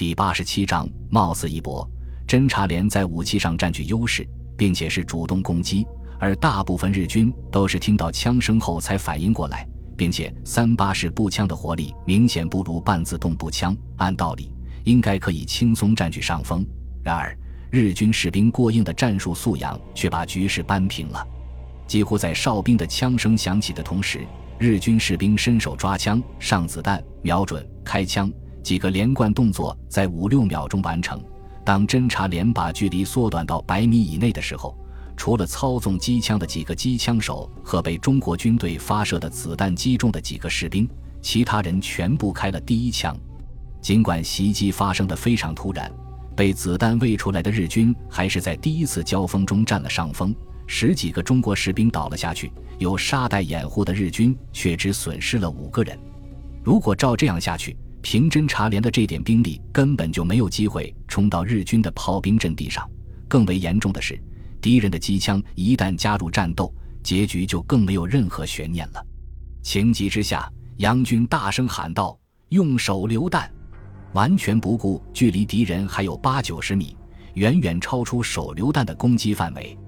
第八十七章貌似一搏。侦察连在武器上占据优势，并且是主动攻击，而大部分日军都是听到枪声后才反应过来，并且三八式步枪的火力明显不如半自动步枪，按道理应该可以轻松占据上风。然而，日军士兵过硬的战术素养却把局势扳平了。几乎在哨兵的枪声响起的同时，日军士兵伸手抓枪、上子弹、瞄准、开枪，几个连贯动作在五六秒钟完成。当侦察连把距离缩短到百米以内的时候，除了操纵机枪的几个机枪手和被中国军队发射的子弹击中的几个士兵，其他人全部开了第一枪。尽管袭击发生的非常突然，被子弹喂出来的日军还是在第一次交锋中占了上风，十几个中国士兵倒了下去，有沙袋掩护的日军却只损失了五个人。如果照这样下去，凭侦察连的这点兵力，根本就没有机会冲到日军的炮兵阵地上。更为严重的是，敌人的机枪一旦加入战斗，结局就更没有任何悬念了。情急之下，杨军大声喊道：“用手榴弹！”完全不顾距离敌人还有八九十米，远远超出手榴弹的攻击范围。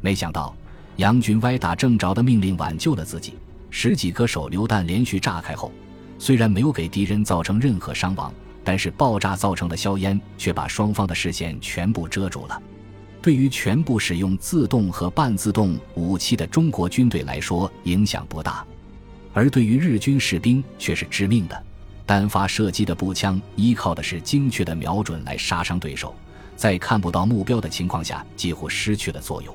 没想到，杨军歪打正着的命令挽救了自己。十几颗手榴弹连续炸开后。虽然没有给敌人造成任何伤亡，但是爆炸造成的硝烟却把双方的视线全部遮住了。对于全部使用自动和半自动武器的中国军队来说，影响不大；而对于日军士兵却是致命的。单发射击的步枪依靠的是精确的瞄准来杀伤对手，在看不到目标的情况下，几乎失去了作用。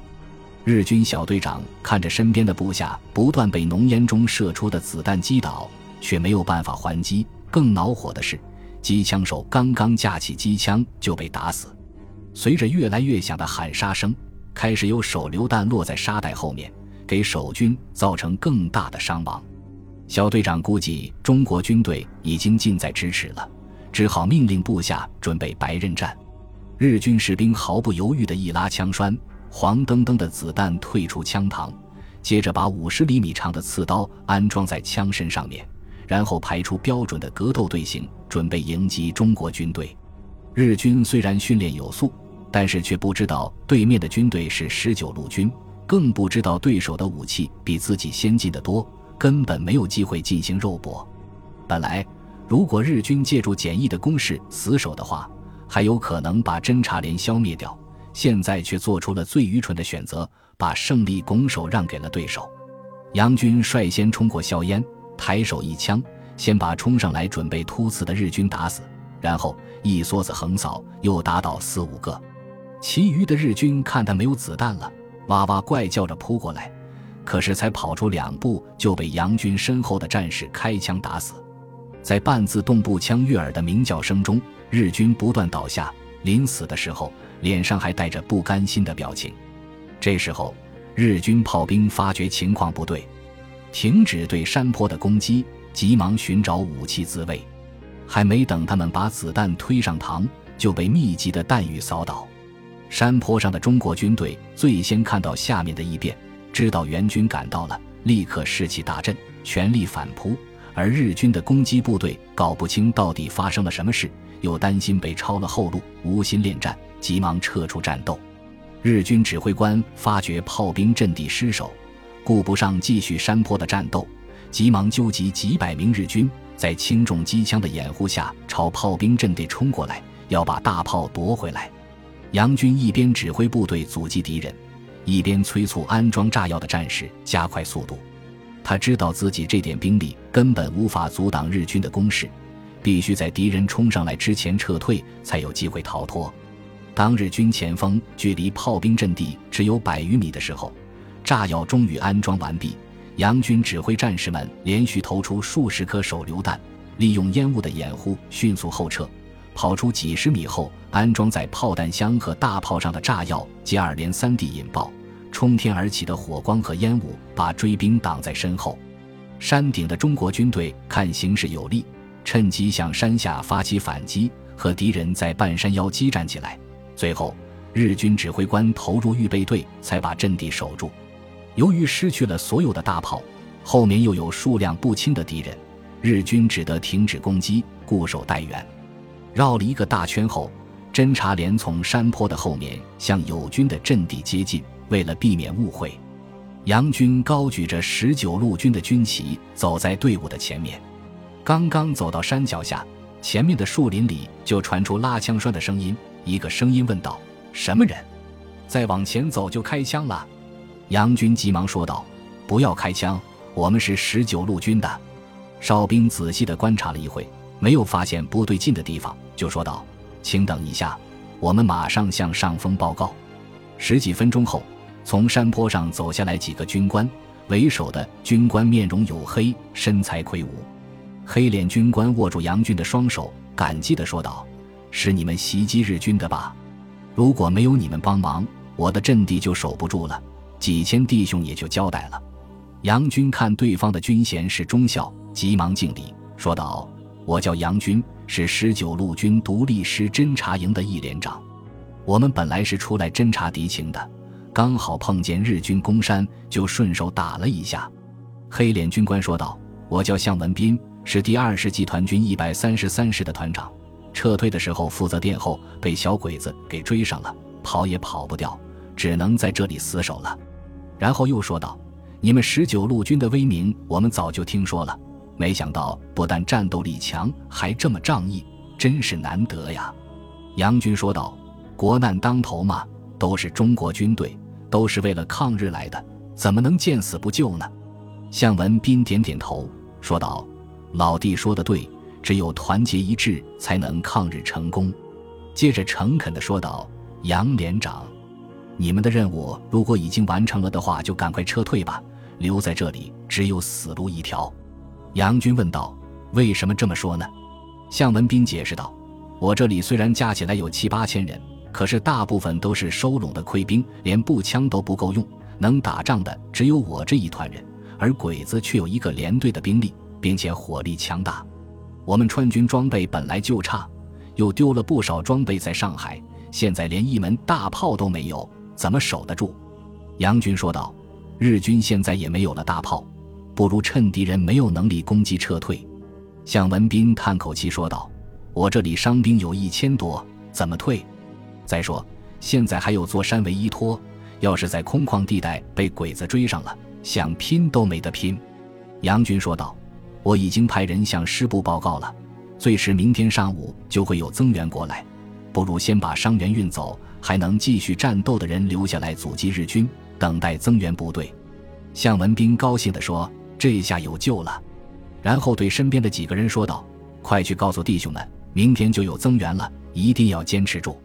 日军小队长看着身边的部下不断被浓烟中射出的子弹击倒。却没有办法还击。更恼火的是，机枪手刚刚架起机枪就被打死。随着越来越响的喊杀声，开始有手榴弹落在沙袋后面，给守军造成更大的伤亡。小队长估计中国军队已经近在咫尺了，只好命令部下准备白刃战。日军士兵毫不犹豫地一拉枪栓，黄澄澄的子弹退出枪膛，接着把五十厘米长的刺刀安装在枪身上面。然后排出标准的格斗队形，准备迎击中国军队。日军虽然训练有素，但是却不知道对面的军队是十九路军，更不知道对手的武器比自己先进的多，根本没有机会进行肉搏。本来，如果日军借助简易的攻势死守的话，还有可能把侦察连消灭掉。现在却做出了最愚蠢的选择，把胜利拱手让给了对手。杨军率先冲过硝烟。抬手一枪，先把冲上来准备突刺的日军打死，然后一梭子横扫，又打倒四五个。其余的日军看他没有子弹了，哇哇怪叫着扑过来，可是才跑出两步，就被杨军身后的战士开枪打死。在半自动步枪悦耳的鸣叫声中，日军不断倒下，临死的时候脸上还带着不甘心的表情。这时候，日军炮兵发觉情况不对。停止对山坡的攻击，急忙寻找武器自卫。还没等他们把子弹推上膛，就被密集的弹雨扫倒。山坡上的中国军队最先看到下面的异变，知道援军赶到了，立刻士气大振，全力反扑。而日军的攻击部队搞不清到底发生了什么事，又担心被抄了后路，无心恋战，急忙撤出战斗。日军指挥官发觉炮兵阵地失守。顾不上继续山坡的战斗，急忙纠集几百名日军，在轻重机枪的掩护下朝炮兵阵地冲过来，要把大炮夺回来。杨军一边指挥部队阻击敌人，一边催促安装炸药的战士加快速度。他知道自己这点兵力根本无法阻挡日军的攻势，必须在敌人冲上来之前撤退，才有机会逃脱。当日军前锋距离炮兵阵地只有百余米的时候。炸药终于安装完毕，杨军指挥战士们连续投出数十颗手榴弹，利用烟雾的掩护迅速后撤。跑出几十米后，安装在炮弹箱和大炮上的炸药接二连三地引爆，冲天而起的火光和烟雾把追兵挡在身后。山顶的中国军队看形势有利，趁机向山下发起反击，和敌人在半山腰激战起来。最后，日军指挥官投入预备队，才把阵地守住。由于失去了所有的大炮，后面又有数量不清的敌人，日军只得停止攻击，固守待援。绕了一个大圈后，侦察连从山坡的后面向友军的阵地接近。为了避免误会，杨军高举着十九路军的军旗走在队伍的前面。刚刚走到山脚下，前面的树林里就传出拉枪栓的声音。一个声音问道：“什么人？再往前走就开枪了。”杨军急忙说道：“不要开枪，我们是十九路军的。”哨兵仔细地观察了一会，没有发现不对劲的地方，就说道：“请等一下，我们马上向上峰报告。”十几分钟后，从山坡上走下来几个军官，为首的军官面容黝黑，身材魁梧。黑脸军官握住杨军的双手，感激地说道：“是你们袭击日军的吧？如果没有你们帮忙，我的阵地就守不住了。”几千弟兄也就交代了。杨军看对方的军衔是中校，急忙敬礼，说道：“我叫杨军，是十九路军独立师侦察营的一连长。我们本来是出来侦察敌情的，刚好碰见日军攻山，就顺手打了一下。”黑脸军官说道：“我叫向文斌，是第二十集团军一百三十三师的团长。撤退的时候负责殿后，被小鬼子给追上了，跑也跑不掉，只能在这里死守了。”然后又说道：“你们十九路军的威名，我们早就听说了。没想到不但战斗力强，还这么仗义，真是难得呀。”杨军说道：“国难当头嘛，都是中国军队，都是为了抗日来的，怎么能见死不救呢？”向文斌点点头，说道：“老弟说的对，只有团结一致，才能抗日成功。”接着诚恳地说道：“杨连长。”你们的任务如果已经完成了的话，就赶快撤退吧。留在这里只有死路一条。杨军问道：“为什么这么说呢？”向文斌解释道：“我这里虽然加起来有七八千人，可是大部分都是收拢的溃兵，连步枪都不够用，能打仗的只有我这一团人，而鬼子却有一个连队的兵力，并且火力强大。我们川军装备本来就差，又丢了不少装备在上海，现在连一门大炮都没有。”怎么守得住？杨军说道：“日军现在也没有了大炮，不如趁敌人没有能力攻击撤退。”向文斌叹口气说道：“我这里伤兵有一千多，怎么退？再说现在还有座山为依托，要是在空旷地带被鬼子追上了，想拼都没得拼。”杨军说道：“我已经派人向师部报告了，最迟明天上午就会有增援过来，不如先把伤员运走。”还能继续战斗的人留下来阻击日军，等待增援部队。向文斌高兴地说：“这下有救了。”然后对身边的几个人说道：“快去告诉弟兄们，明天就有增援了，一定要坚持住。”